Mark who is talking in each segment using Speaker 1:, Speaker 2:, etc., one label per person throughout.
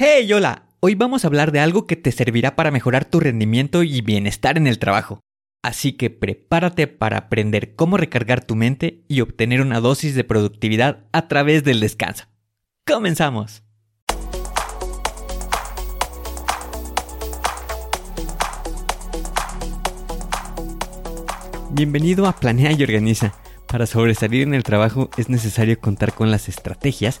Speaker 1: Hey, hola. Hoy vamos a hablar de algo que te servirá para mejorar tu rendimiento y bienestar en el trabajo. Así que prepárate para aprender cómo recargar tu mente y obtener una dosis de productividad a través del descanso. ¡Comenzamos! Bienvenido a Planea y Organiza. Para sobresalir en el trabajo es necesario contar con las estrategias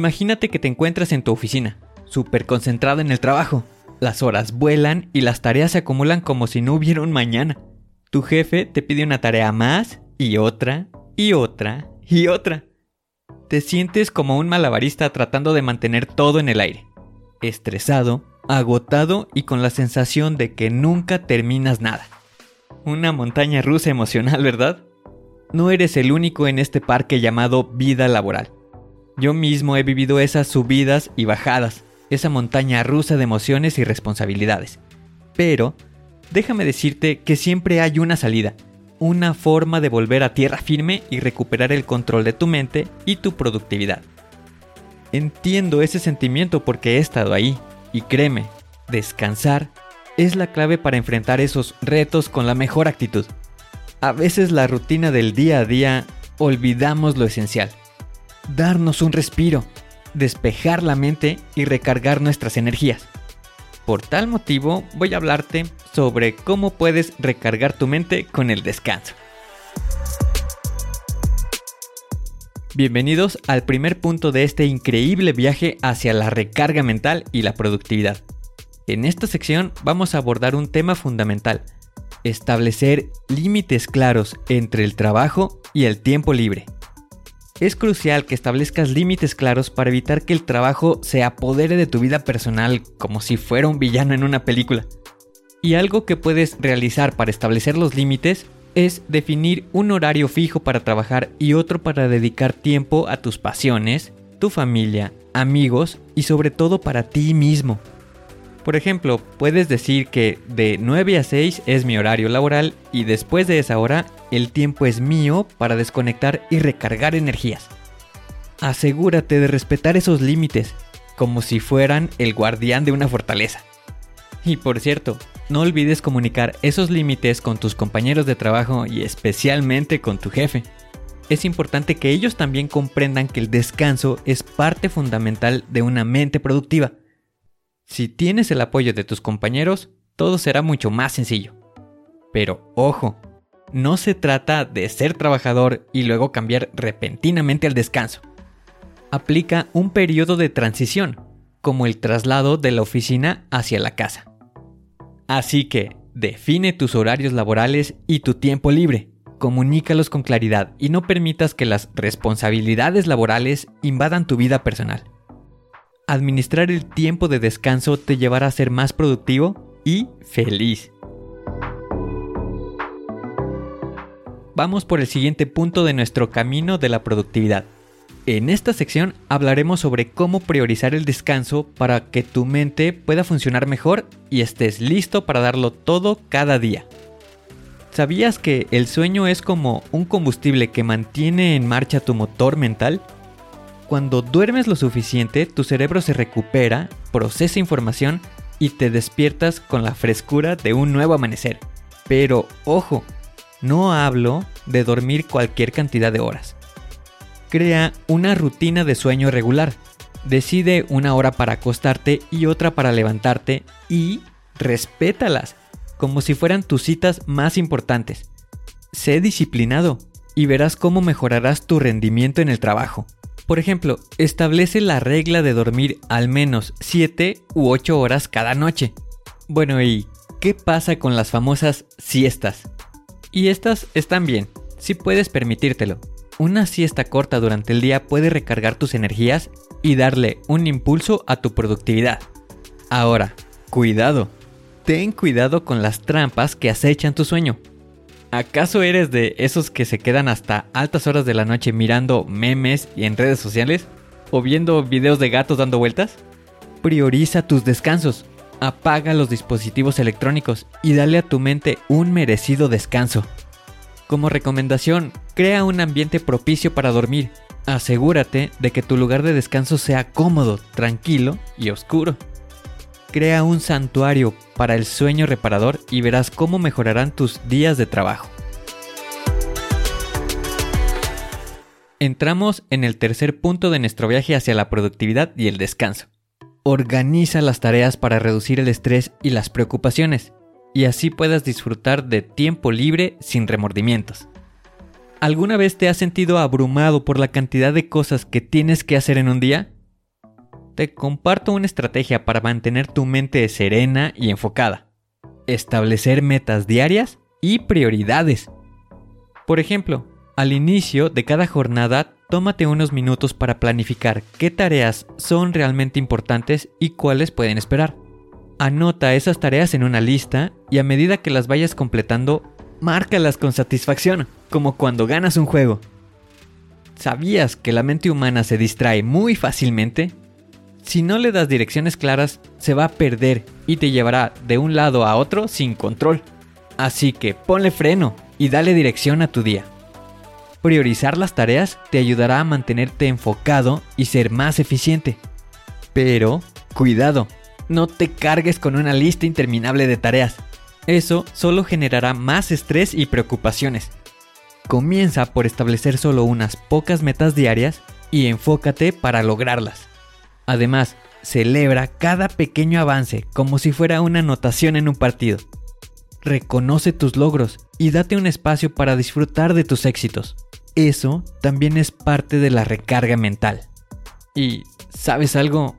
Speaker 1: Imagínate que te encuentras en tu oficina, súper concentrado en el trabajo. Las horas vuelan y las tareas se acumulan como si no hubiera un mañana. Tu jefe te pide una tarea más y otra y otra y otra. Te sientes como un malabarista tratando de mantener todo en el aire. Estresado, agotado y con la sensación de que nunca terminas nada. Una montaña rusa emocional, ¿verdad? No eres el único en este parque llamado vida laboral. Yo mismo he vivido esas subidas y bajadas, esa montaña rusa de emociones y responsabilidades. Pero, déjame decirte que siempre hay una salida, una forma de volver a tierra firme y recuperar el control de tu mente y tu productividad. Entiendo ese sentimiento porque he estado ahí, y créeme, descansar es la clave para enfrentar esos retos con la mejor actitud. A veces la rutina del día a día olvidamos lo esencial darnos un respiro, despejar la mente y recargar nuestras energías. Por tal motivo voy a hablarte sobre cómo puedes recargar tu mente con el descanso. Bienvenidos al primer punto de este increíble viaje hacia la recarga mental y la productividad. En esta sección vamos a abordar un tema fundamental, establecer límites claros entre el trabajo y el tiempo libre. Es crucial que establezcas límites claros para evitar que el trabajo se apodere de tu vida personal como si fuera un villano en una película. Y algo que puedes realizar para establecer los límites es definir un horario fijo para trabajar y otro para dedicar tiempo a tus pasiones, tu familia, amigos y sobre todo para ti mismo. Por ejemplo, puedes decir que de 9 a 6 es mi horario laboral y después de esa hora el tiempo es mío para desconectar y recargar energías. Asegúrate de respetar esos límites, como si fueran el guardián de una fortaleza. Y por cierto, no olvides comunicar esos límites con tus compañeros de trabajo y especialmente con tu jefe. Es importante que ellos también comprendan que el descanso es parte fundamental de una mente productiva si tienes el apoyo de tus compañeros, todo será mucho más sencillo. Pero ojo, no se trata de ser trabajador y luego cambiar repentinamente al descanso. Aplica un periodo de transición, como el traslado de la oficina hacia la casa. Así que, define tus horarios laborales y tu tiempo libre. Comunícalos con claridad y no permitas que las responsabilidades laborales invadan tu vida personal administrar el tiempo de descanso te llevará a ser más productivo y feliz. Vamos por el siguiente punto de nuestro camino de la productividad. En esta sección hablaremos sobre cómo priorizar el descanso para que tu mente pueda funcionar mejor y estés listo para darlo todo cada día. ¿Sabías que el sueño es como un combustible que mantiene en marcha tu motor mental? Cuando duermes lo suficiente, tu cerebro se recupera, procesa información y te despiertas con la frescura de un nuevo amanecer. Pero ojo, no hablo de dormir cualquier cantidad de horas. Crea una rutina de sueño regular. Decide una hora para acostarte y otra para levantarte y respétalas, como si fueran tus citas más importantes. Sé disciplinado y verás cómo mejorarás tu rendimiento en el trabajo. Por ejemplo, establece la regla de dormir al menos 7 u 8 horas cada noche. Bueno, ¿y qué pasa con las famosas siestas? Y estas están bien, si puedes permitírtelo. Una siesta corta durante el día puede recargar tus energías y darle un impulso a tu productividad. Ahora, cuidado. Ten cuidado con las trampas que acechan tu sueño. ¿Acaso eres de esos que se quedan hasta altas horas de la noche mirando memes y en redes sociales? ¿O viendo videos de gatos dando vueltas? Prioriza tus descansos. Apaga los dispositivos electrónicos y dale a tu mente un merecido descanso. Como recomendación, crea un ambiente propicio para dormir. Asegúrate de que tu lugar de descanso sea cómodo, tranquilo y oscuro. Crea un santuario para el sueño reparador y verás cómo mejorarán tus días de trabajo. Entramos en el tercer punto de nuestro viaje hacia la productividad y el descanso. Organiza las tareas para reducir el estrés y las preocupaciones, y así puedas disfrutar de tiempo libre sin remordimientos. ¿Alguna vez te has sentido abrumado por la cantidad de cosas que tienes que hacer en un día? te comparto una estrategia para mantener tu mente serena y enfocada. Establecer metas diarias y prioridades. Por ejemplo, al inicio de cada jornada, tómate unos minutos para planificar qué tareas son realmente importantes y cuáles pueden esperar. Anota esas tareas en una lista y a medida que las vayas completando, márcalas con satisfacción, como cuando ganas un juego. ¿Sabías que la mente humana se distrae muy fácilmente? Si no le das direcciones claras, se va a perder y te llevará de un lado a otro sin control. Así que ponle freno y dale dirección a tu día. Priorizar las tareas te ayudará a mantenerte enfocado y ser más eficiente. Pero, cuidado, no te cargues con una lista interminable de tareas. Eso solo generará más estrés y preocupaciones. Comienza por establecer solo unas pocas metas diarias y enfócate para lograrlas. Además, celebra cada pequeño avance como si fuera una anotación en un partido. Reconoce tus logros y date un espacio para disfrutar de tus éxitos. Eso también es parte de la recarga mental. Y, ¿sabes algo?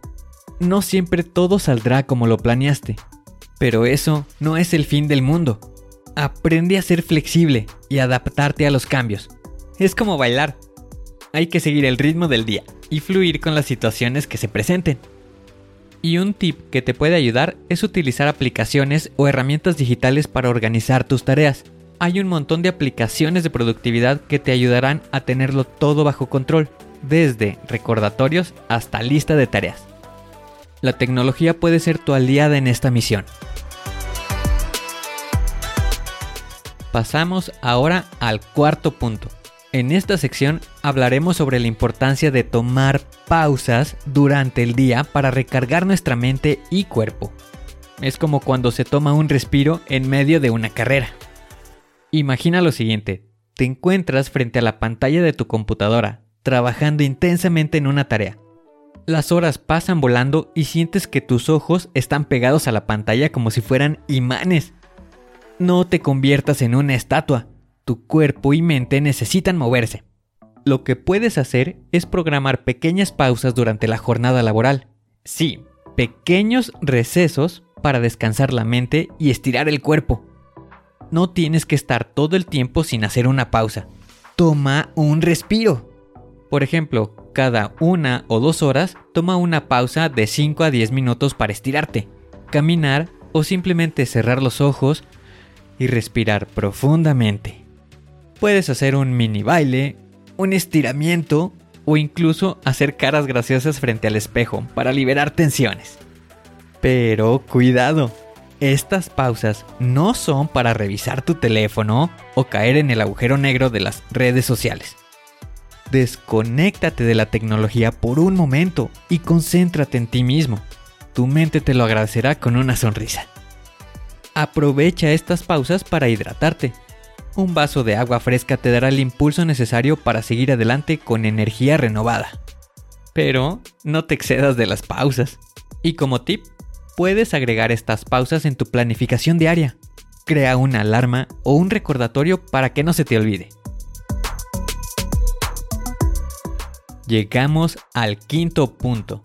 Speaker 1: No siempre todo saldrá como lo planeaste. Pero eso no es el fin del mundo. Aprende a ser flexible y adaptarte a los cambios. Es como bailar. Hay que seguir el ritmo del día y fluir con las situaciones que se presenten. Y un tip que te puede ayudar es utilizar aplicaciones o herramientas digitales para organizar tus tareas. Hay un montón de aplicaciones de productividad que te ayudarán a tenerlo todo bajo control, desde recordatorios hasta lista de tareas. La tecnología puede ser tu aliada en esta misión. Pasamos ahora al cuarto punto, en esta sección hablaremos sobre la importancia de tomar pausas durante el día para recargar nuestra mente y cuerpo. Es como cuando se toma un respiro en medio de una carrera. Imagina lo siguiente, te encuentras frente a la pantalla de tu computadora, trabajando intensamente en una tarea. Las horas pasan volando y sientes que tus ojos están pegados a la pantalla como si fueran imanes. No te conviertas en una estatua, tu cuerpo y mente necesitan moverse. Lo que puedes hacer es programar pequeñas pausas durante la jornada laboral. Sí, pequeños recesos para descansar la mente y estirar el cuerpo. No tienes que estar todo el tiempo sin hacer una pausa. Toma un respiro. Por ejemplo, cada una o dos horas toma una pausa de 5 a 10 minutos para estirarte, caminar o simplemente cerrar los ojos y respirar profundamente. Puedes hacer un mini baile, un estiramiento o incluso hacer caras graciosas frente al espejo para liberar tensiones. Pero cuidado, estas pausas no son para revisar tu teléfono o caer en el agujero negro de las redes sociales. Desconéctate de la tecnología por un momento y concéntrate en ti mismo. Tu mente te lo agradecerá con una sonrisa. Aprovecha estas pausas para hidratarte, un vaso de agua fresca te dará el impulso necesario para seguir adelante con energía renovada. Pero no te excedas de las pausas. Y como tip, puedes agregar estas pausas en tu planificación diaria. Crea una alarma o un recordatorio para que no se te olvide. Llegamos al quinto punto.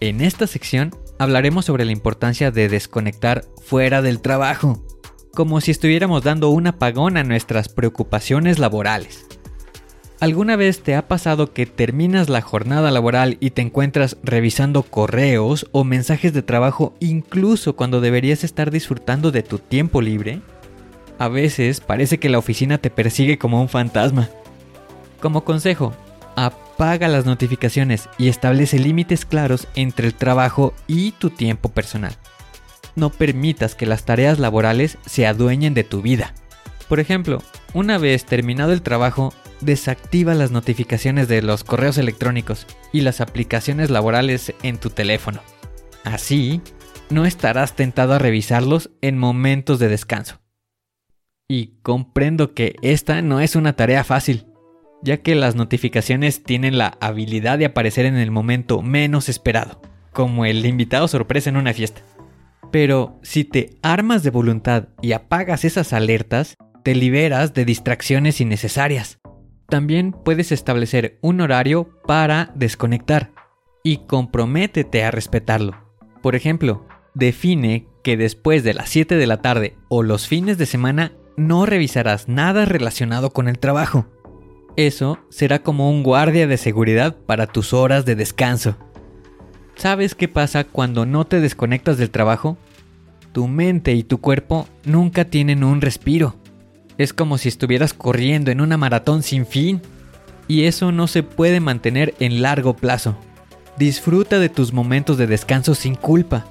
Speaker 1: En esta sección hablaremos sobre la importancia de desconectar fuera del trabajo, como si estuviéramos dando un apagón a nuestras preocupaciones laborales. ¿Alguna vez te ha pasado que terminas la jornada laboral y te encuentras revisando correos o mensajes de trabajo incluso cuando deberías estar disfrutando de tu tiempo libre? A veces parece que la oficina te persigue como un fantasma. Como consejo, apaga las notificaciones y establece límites claros entre el trabajo y tu tiempo personal. No permitas que las tareas laborales se adueñen de tu vida. Por ejemplo, una vez terminado el trabajo, desactiva las notificaciones de los correos electrónicos y las aplicaciones laborales en tu teléfono. Así, no estarás tentado a revisarlos en momentos de descanso. Y comprendo que esta no es una tarea fácil ya que las notificaciones tienen la habilidad de aparecer en el momento menos esperado, como el invitado sorpresa en una fiesta. Pero si te armas de voluntad y apagas esas alertas, te liberas de distracciones innecesarias. También puedes establecer un horario para desconectar y comprométete a respetarlo. Por ejemplo, define que después de las 7 de la tarde o los fines de semana no revisarás nada relacionado con el trabajo. Eso será como un guardia de seguridad para tus horas de descanso. ¿Sabes qué pasa cuando no te desconectas del trabajo? Tu mente y tu cuerpo nunca tienen un respiro. Es como si estuvieras corriendo en una maratón sin fin. Y eso no se puede mantener en largo plazo. Disfruta de tus momentos de descanso sin culpa.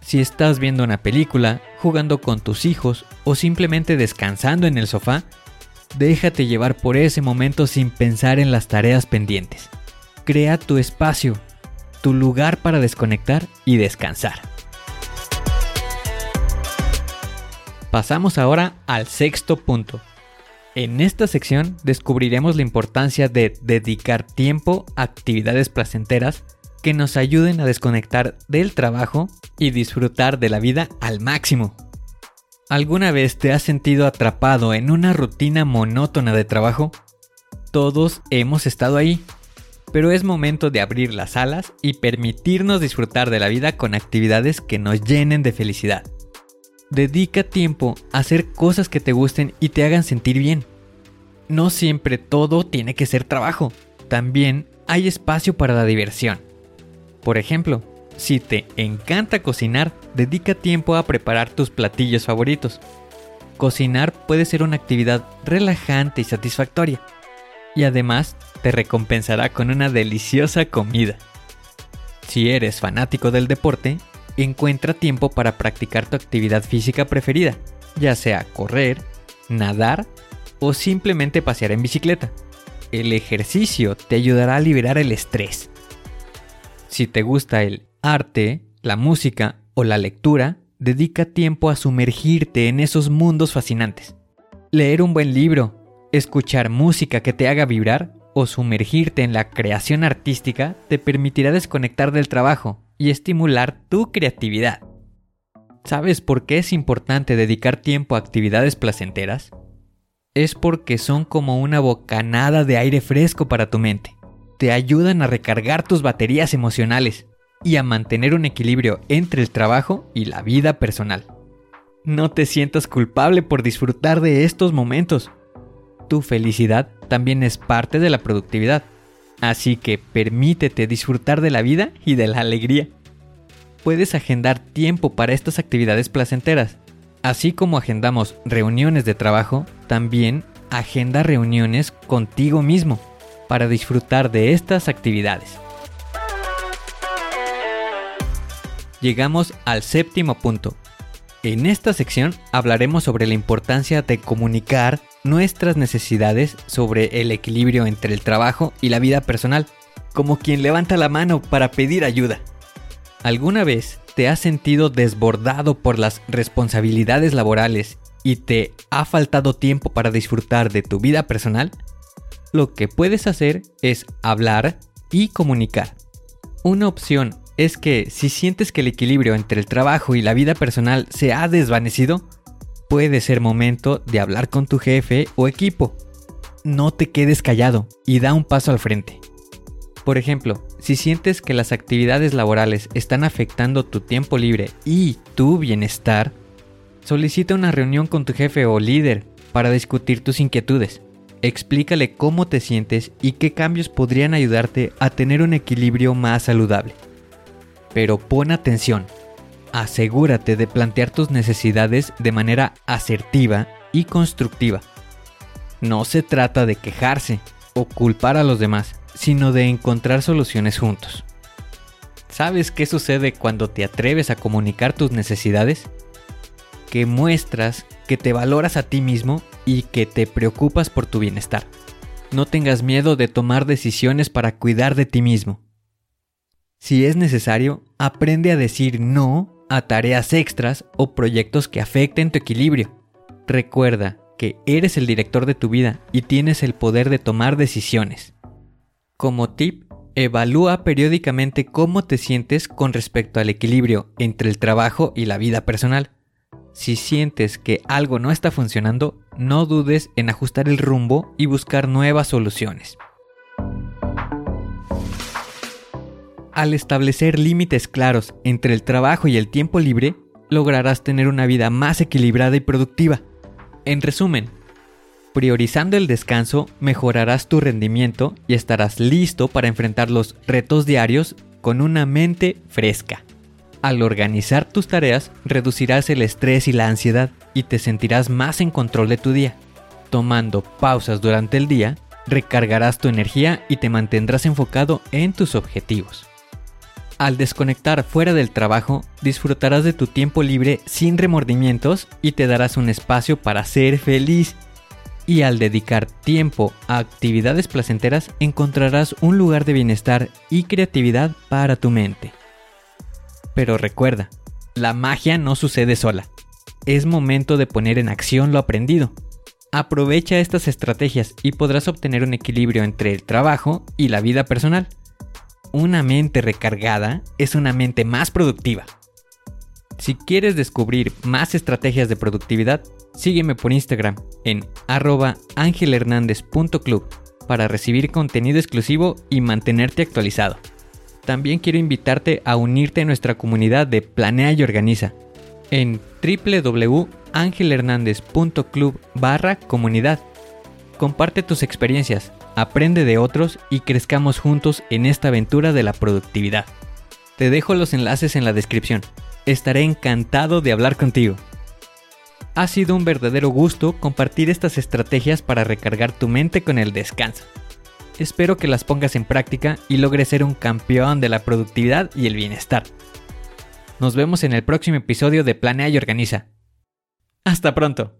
Speaker 1: Si estás viendo una película, jugando con tus hijos o simplemente descansando en el sofá, Déjate llevar por ese momento sin pensar en las tareas pendientes. Crea tu espacio, tu lugar para desconectar y descansar. Pasamos ahora al sexto punto. En esta sección descubriremos la importancia de dedicar tiempo a actividades placenteras que nos ayuden a desconectar del trabajo y disfrutar de la vida al máximo. ¿Alguna vez te has sentido atrapado en una rutina monótona de trabajo? Todos hemos estado ahí, pero es momento de abrir las alas y permitirnos disfrutar de la vida con actividades que nos llenen de felicidad. Dedica tiempo a hacer cosas que te gusten y te hagan sentir bien. No siempre todo tiene que ser trabajo, también hay espacio para la diversión. Por ejemplo, si te encanta cocinar, dedica tiempo a preparar tus platillos favoritos. Cocinar puede ser una actividad relajante y satisfactoria. Y además te recompensará con una deliciosa comida. Si eres fanático del deporte, encuentra tiempo para practicar tu actividad física preferida, ya sea correr, nadar o simplemente pasear en bicicleta. El ejercicio te ayudará a liberar el estrés. Si te gusta el arte, la música o la lectura, dedica tiempo a sumergirte en esos mundos fascinantes. Leer un buen libro, escuchar música que te haga vibrar o sumergirte en la creación artística te permitirá desconectar del trabajo y estimular tu creatividad. ¿Sabes por qué es importante dedicar tiempo a actividades placenteras? Es porque son como una bocanada de aire fresco para tu mente. Te ayudan a recargar tus baterías emocionales y a mantener un equilibrio entre el trabajo y la vida personal. No te sientas culpable por disfrutar de estos momentos. Tu felicidad también es parte de la productividad, así que permítete disfrutar de la vida y de la alegría. Puedes agendar tiempo para estas actividades placenteras. Así como agendamos reuniones de trabajo, también agenda reuniones contigo mismo para disfrutar de estas actividades. llegamos al séptimo punto. En esta sección hablaremos sobre la importancia de comunicar nuestras necesidades sobre el equilibrio entre el trabajo y la vida personal, como quien levanta la mano para pedir ayuda. ¿Alguna vez te has sentido desbordado por las responsabilidades laborales y te ha faltado tiempo para disfrutar de tu vida personal, lo que puedes hacer es hablar y comunicar. Una opción es que si sientes que el equilibrio entre el trabajo y la vida personal se ha desvanecido, puede ser momento de hablar con tu jefe o equipo. No te quedes callado y da un paso al frente. Por ejemplo, si sientes que las actividades laborales están afectando tu tiempo libre y tu bienestar, solicita una reunión con tu jefe o líder para discutir tus inquietudes. Explícale cómo te sientes y qué cambios podrían ayudarte a tener un equilibrio más saludable. Pero pon atención, asegúrate de plantear tus necesidades de manera asertiva y constructiva. No se trata de quejarse o culpar a los demás, sino de encontrar soluciones juntos. ¿Sabes qué sucede cuando te atreves a comunicar tus necesidades? Que muestras que te valoras a ti mismo y que te preocupas por tu bienestar. No tengas miedo de tomar decisiones para cuidar de ti mismo. Si es necesario, aprende a decir no a tareas extras o proyectos que afecten tu equilibrio. Recuerda que eres el director de tu vida y tienes el poder de tomar decisiones. Como tip, evalúa periódicamente cómo te sientes con respecto al equilibrio entre el trabajo y la vida personal. Si sientes que algo no está funcionando, no dudes en ajustar el rumbo y buscar nuevas soluciones. Al establecer límites claros entre el trabajo y el tiempo libre, lograrás tener una vida más equilibrada y productiva. En resumen, Priorizando el descanso, mejorarás tu rendimiento y estarás listo para enfrentar los retos diarios con una mente fresca. Al organizar tus tareas, reducirás el estrés y la ansiedad y te sentirás más en control de tu día. Tomando pausas durante el día, recargarás tu energía y te mantendrás enfocado en tus objetivos. Al desconectar fuera del trabajo, disfrutarás de tu tiempo libre sin remordimientos y te darás un espacio para ser feliz y al dedicar tiempo a actividades placenteras encontrarás un lugar de bienestar y creatividad para tu mente. Pero recuerda, la magia no sucede sola. Es momento de poner en acción lo aprendido. Aprovecha estas estrategias y podrás obtener un equilibrio entre el trabajo y la vida personal. Una mente recargada es una mente más productiva. Si quieres descubrir más estrategias de productividad, sígueme por Instagram en arroba angelhernandez.club para recibir contenido exclusivo y mantenerte actualizado. También quiero invitarte a unirte a nuestra comunidad de Planea y Organiza en www.angelhernandez.club barra comunidad. Comparte tus experiencias, aprende de otros y crezcamos juntos en esta aventura de la productividad. Te dejo los enlaces en la descripción. Estaré encantado de hablar contigo. Ha sido un verdadero gusto compartir estas estrategias para recargar tu mente con el descanso. Espero que las pongas en práctica y logres ser un campeón de la productividad y el bienestar. Nos vemos en el próximo episodio de Planea y Organiza. Hasta pronto.